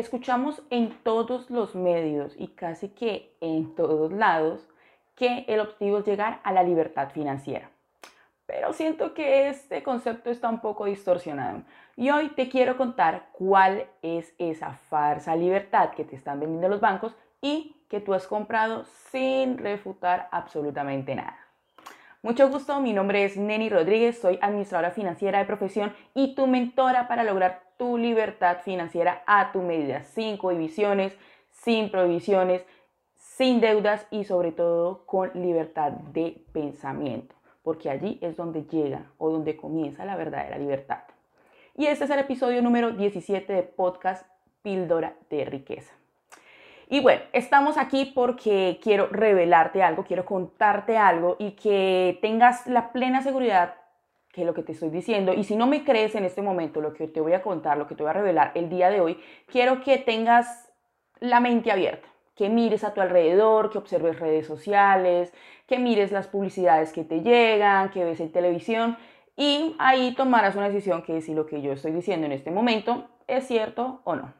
Escuchamos en todos los medios y casi que en todos lados que el objetivo es llegar a la libertad financiera. Pero siento que este concepto está un poco distorsionado. Y hoy te quiero contar cuál es esa farsa libertad que te están vendiendo los bancos y que tú has comprado sin refutar absolutamente nada. Mucho gusto, mi nombre es Neni Rodríguez, soy administradora financiera de profesión y tu mentora para lograr tu libertad financiera a tu medida, sin cohibiciones, sin prohibiciones, sin deudas y sobre todo con libertad de pensamiento, porque allí es donde llega o donde comienza la verdadera libertad. Y este es el episodio número 17 de podcast Píldora de Riqueza. Y bueno, estamos aquí porque quiero revelarte algo, quiero contarte algo y que tengas la plena seguridad que lo que te estoy diciendo, y si no me crees en este momento lo que te voy a contar, lo que te voy a revelar el día de hoy, quiero que tengas la mente abierta, que mires a tu alrededor, que observes redes sociales, que mires las publicidades que te llegan, que ves en televisión, y ahí tomarás una decisión que si lo que yo estoy diciendo en este momento es cierto o no.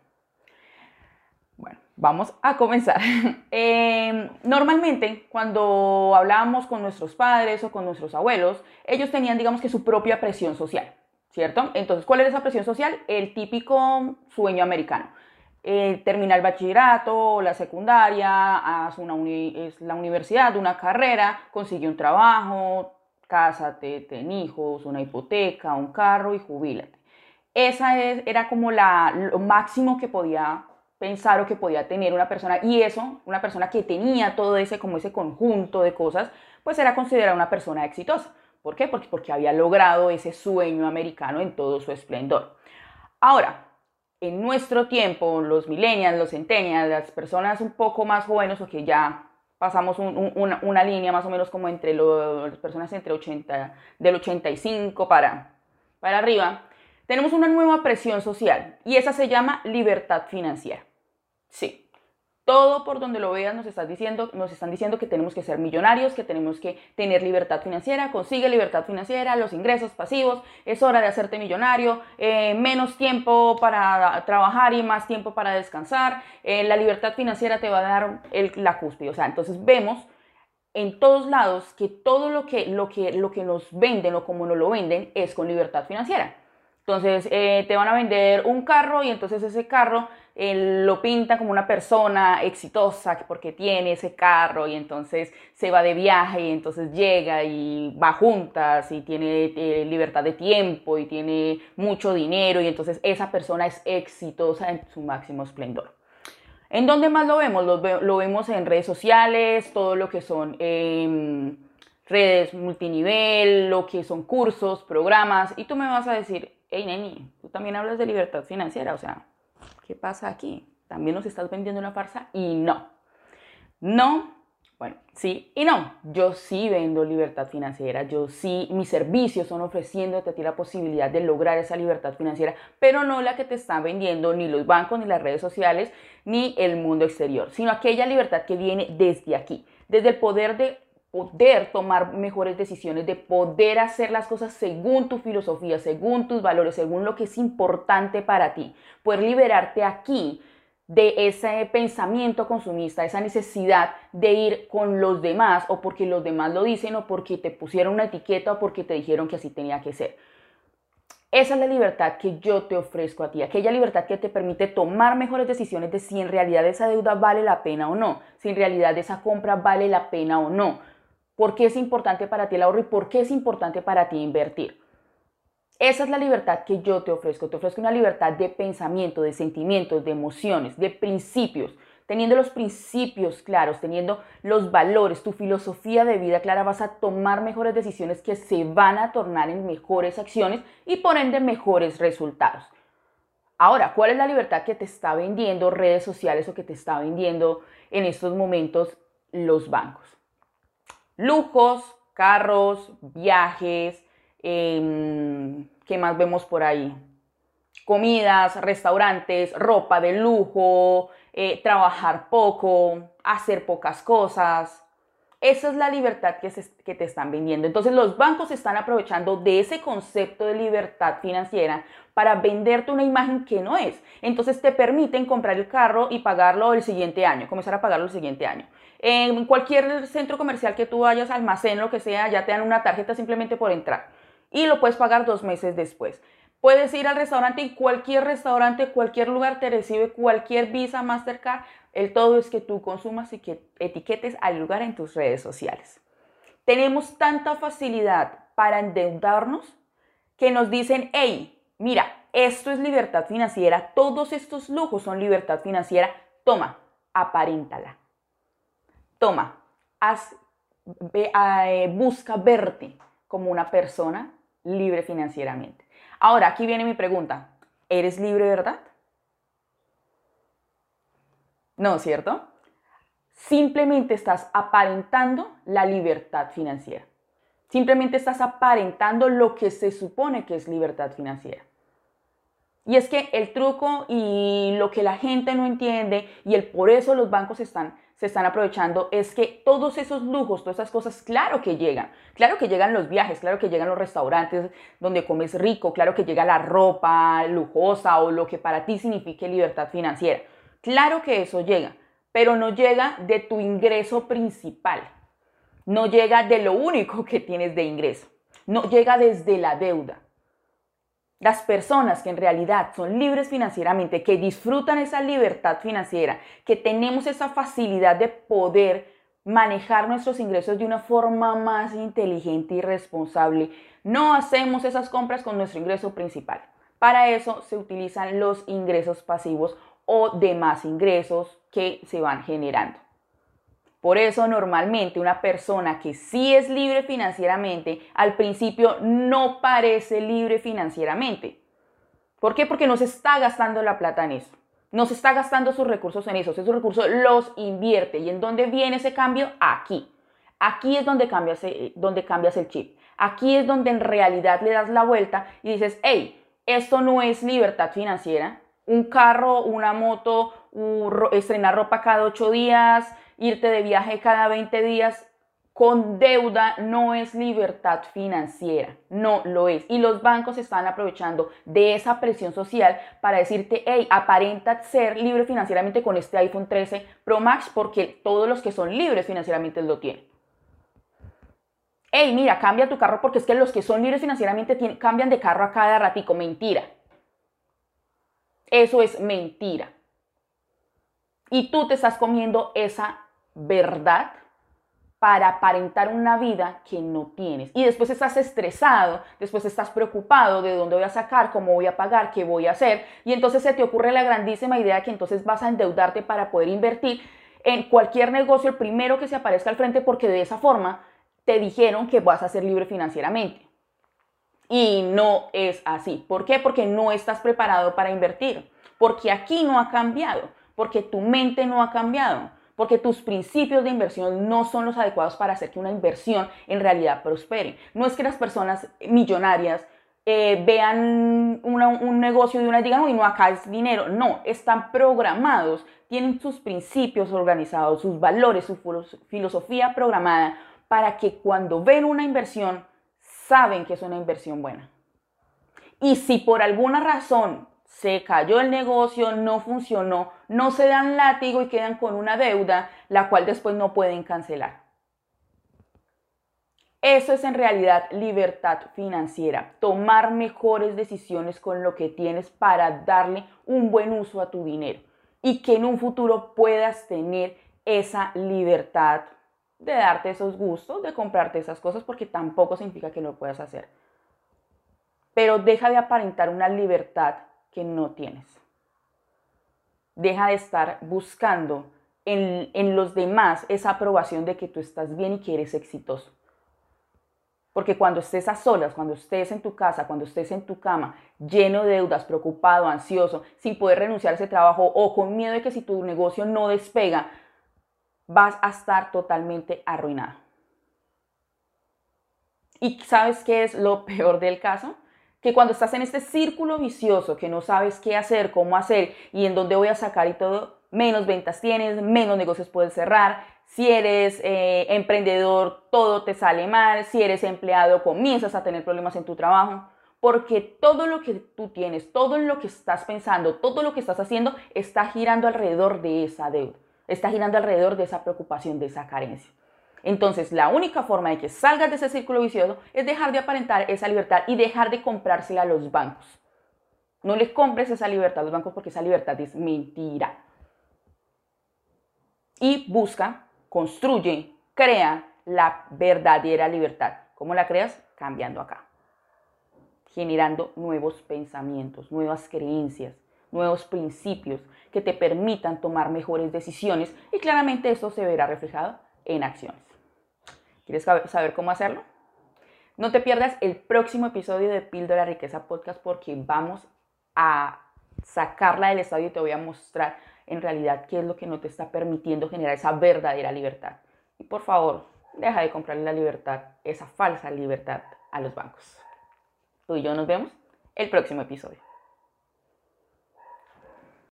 Bueno, vamos a comenzar. Em, normalmente, cuando hablábamos con nuestros padres o con nuestros abuelos, ellos tenían, digamos que, su propia presión social, ¿cierto? Entonces, ¿cuál era esa presión social? El típico sueño americano. Eh, termina el bachillerato, la secundaria, haz una es la universidad, una carrera, consigue un trabajo, cásate, ten hijos, una hipoteca, un carro y jubílate. Esa es, era como la, lo máximo que podía pensar o que podía tener una persona y eso, una persona que tenía todo ese como ese conjunto de cosas, pues era considerada una persona exitosa. ¿Por qué? Porque, porque había logrado ese sueño americano en todo su esplendor. Ahora, en nuestro tiempo, los millennials, los centennials, las personas un poco más jóvenes o que ya pasamos una, línea más o menos como entre las personas entre 80, del 85 para, para arriba, tenemos una nueva presión social y esa se llama libertad financiera. Sí. Todo por donde lo veas nos, estás diciendo, nos están diciendo que tenemos que ser millonarios, que tenemos que tener libertad financiera, consigue libertad financiera, los ingresos pasivos, es hora de hacerte millonario, eh, menos tiempo para trabajar y más tiempo para descansar, eh, la libertad financiera te va a dar la cúspide. O sea, entonces vemos en todos lados que todo lo que, lo que, lo que nos venden o como nos lo venden es con libertad financiera. Entonces eh, te van a vender un carro y entonces ese carro lo pinta como una persona exitosa porque tiene ese carro y entonces se va de viaje y entonces llega y va juntas y tiene eh, libertad de tiempo y tiene mucho dinero y entonces esa persona es exitosa en su máximo esplendor. ¿En dónde más lo vemos? Lo, vemos en redes sociales, todo lo que son em, redes multinivel, lo que son cursos, programas y tú me vas a decir, hey neni, tú también hablas de libertad financiera, o sea, ¿qué pasa aquí? ¿También nos estás vendiendo una farsa? Y no, no, bueno, sí y no. Yo sí vendo libertad financiera, yo sí, mis servicios son ofreciéndote a ti la posibilidad de lograr esa libertad financiera, pero no la que te están vendiendo ni los bancos, ni las redes sociales, ni el mundo exterior, sino aquella libertad que viene desde aquí, desde el poder de poder tomar mejores decisiones, de poder hacer las cosas según tu filosofía, según tus valores, según lo que es importante para ti, poder liberarte aquí de ese pensamiento consumista, esa necesidad de ir con los demás o porque los demás lo dicen o porque te pusieron una etiqueta o porque te dijeron que así tenía que ser. Esa es la libertad que yo te ofrezco a ti, aquella libertad que te permite tomar mejores decisiones de si en realidad esa deuda vale la pena o no, si en realidad esa compra vale la pena o no, por qué es importante para ti el ahorro y por qué es importante para ti invertir. Esa es la libertad que yo te ofrezco. Te ofrezco una libertad de pensamiento, de sentimientos, de emociones, de principios. Teniendo los principios claros, teniendo los valores, tu filosofía de vida clara, vas a tomar mejores decisiones que se van a tornar en mejores acciones y por ende mejores resultados. Ahora, ¿cuál es la libertad que te está vendiendo redes sociales o que te está vendiendo en estos momentos los bancos? Lujos, carros, viajes, em, ¿qué más vemos por ahí? Comidas, restaurantes, ropa de lujo, eh, trabajar poco, hacer pocas cosas. Esa es la libertad que, te están vendiendo. Entonces los bancos están aprovechando de ese concepto de libertad financiera para venderte una imagen que no es. Entonces te permiten comprar el carro y pagarlo el siguiente año, comenzar a pagarlo el siguiente año. En cualquier centro comercial que tú vayas, almacén, lo que sea, ya te dan una tarjeta simplemente por entrar. Y lo puedes pagar dos meses después. Puedes ir al restaurante y cualquier restaurante, cualquier lugar te recibe cualquier Visa, Mastercard. El todo es que tú consumas y que etiquetes al lugar en tus redes sociales. Tenemos tanta facilidad para endeudarnos que nos dicen, hey, mira, esto es libertad financiera, todos estos lujos son libertad financiera, toma, aparéntala. Toma, haz, eh, busca verte como una persona libre financieramente. Ahora, aquí viene mi pregunta. ¿Eres libre, verdad? No, ¿cierto? Simplemente estás aparentando la libertad financiera. Simplemente estás aparentando lo que se supone que es libertad financiera. Y es que el truco y lo que la gente no entiende y el por eso los bancos están se están aprovechando es que todos esos lujos, todas esas cosas, claro que llegan. Claro que llegan los viajes, claro que llegan los restaurantes donde comes rico, claro que llega la ropa lujosa o lo que para ti signifique libertad financiera. Claro que eso llega, pero no llega de tu ingreso principal. No llega de lo único que tienes de ingreso. No llega desde la deuda. Las personas que en realidad son libres financieramente, que disfrutan esa libertad financiera, que tenemos esa facilidad de poder manejar nuestros ingresos de una forma más inteligente y responsable, no hacemos esas compras con nuestro ingreso principal. Para eso se utilizan los ingresos pasivos o demás ingresos que se van generando. Por eso normalmente una persona que sí es libre financieramente, al principio no parece libre financieramente. ¿Por qué? Porque no se está gastando la plata en eso. No se está gastando sus recursos en eso. Esos recursos los invierte. ¿Y en dónde viene ese cambio? Aquí. Aquí es donde cambias, eh, donde cambias el chip. Aquí es donde en realidad le das la vuelta y dices, hey, esto no es libertad financiera. Un carro, una moto, estrenar ropa cada ocho días, irte de viaje cada 20 días con deuda no es libertad financiera, no lo es. Y los bancos están aprovechando de esa presión social para decirte, hey, aparenta ser libre financieramente con este iPhone 13 Pro Max porque todos los que son libres financieramente lo tienen. Hey, mira, cambia tu carro porque es que los que son libres financieramente cambian de carro a cada ratico. Mentira. Eso es mentira. Y tú te estás comiendo esa verdad para aparentar una vida que no tienes. Y después estás estresado, después estás preocupado de dónde voy a sacar, cómo voy a pagar, qué voy a hacer. Y entonces se te ocurre la grandísima idea que entonces vas a endeudarte para poder invertir en cualquier negocio, el primero que se aparezca al frente, porque de esa forma te dijeron que vas a ser libre financieramente. Y no es así. ¿Por qué? Porque no estás preparado para invertir. Porque aquí no ha cambiado. Porque tu mente no ha cambiado porque tus principios de inversión no son los adecuados para hacer que una inversión en realidad prospere. No es que las personas millonarias eh, vean un negocio de una y digan, uy, no, acá es dinero. No, están programados, tienen sus principios organizados, sus valores, su filosofía programada para que cuando ven una inversión, saben que es una inversión buena. Y si por alguna razón se cayó el negocio, no funcionó, no se dan látigo y quedan con una deuda, la cual después no pueden cancelar. Eso es en realidad libertad financiera, tomar mejores decisiones con lo que tienes para darle un buen uso a tu dinero y que en un futuro puedas tener esa libertad de darte esos gustos, de comprarte esas cosas, porque tampoco significa que no puedas hacer. Pero deja de aparentar una libertad que no tienes. Deja de estar buscando en, los demás esa aprobación de que tú estás bien y que eres exitoso. Porque cuando estés a solas, cuando estés en tu casa, cuando estés en tu cama, lleno de deudas, preocupado, ansioso, sin poder renunciar a ese trabajo o con miedo de que si tu negocio no despega, vas a estar totalmente arruinado. ¿Y sabes qué es lo peor del caso? Que cuando estás en este círculo vicioso que no sabes qué hacer, cómo hacer y en dónde voy a sacar y todo, menos ventas tienes, menos negocios puedes cerrar, Si eres eh, emprendedor, todo te sale mal. Si eres empleado, comienzas a tener problemas en tu trabajo. Porque todo lo que tú tienes, todo lo que estás pensando, todo lo que estás haciendo está girando alrededor de esa deuda. Está girando alrededor de esa preocupación, de esa carencia. Entonces, la única forma de que salgas de ese círculo vicioso es dejar de aparentar esa libertad y dejar de comprársela a los bancos. No les compres esa libertad a los bancos porque esa libertad es mentira. Y busca, construye, crea la verdadera libertad. ¿Cómo la creas? Cambiando acá. Generando nuevos pensamientos, nuevas creencias, nuevos principios que te permitan tomar mejores decisiones y claramente esto se verá reflejado en acciones. ¿Quieres saber cómo hacerlo? No te pierdas el próximo episodio de Píldora Riqueza Podcast porque vamos a sacarla del estadio y te voy a mostrar en realidad qué es lo que no te está permitiendo generar esa verdadera libertad. Y por favor, deja de comprarle la libertad, esa falsa libertad a los bancos. Tú y yo nos vemos el próximo episodio.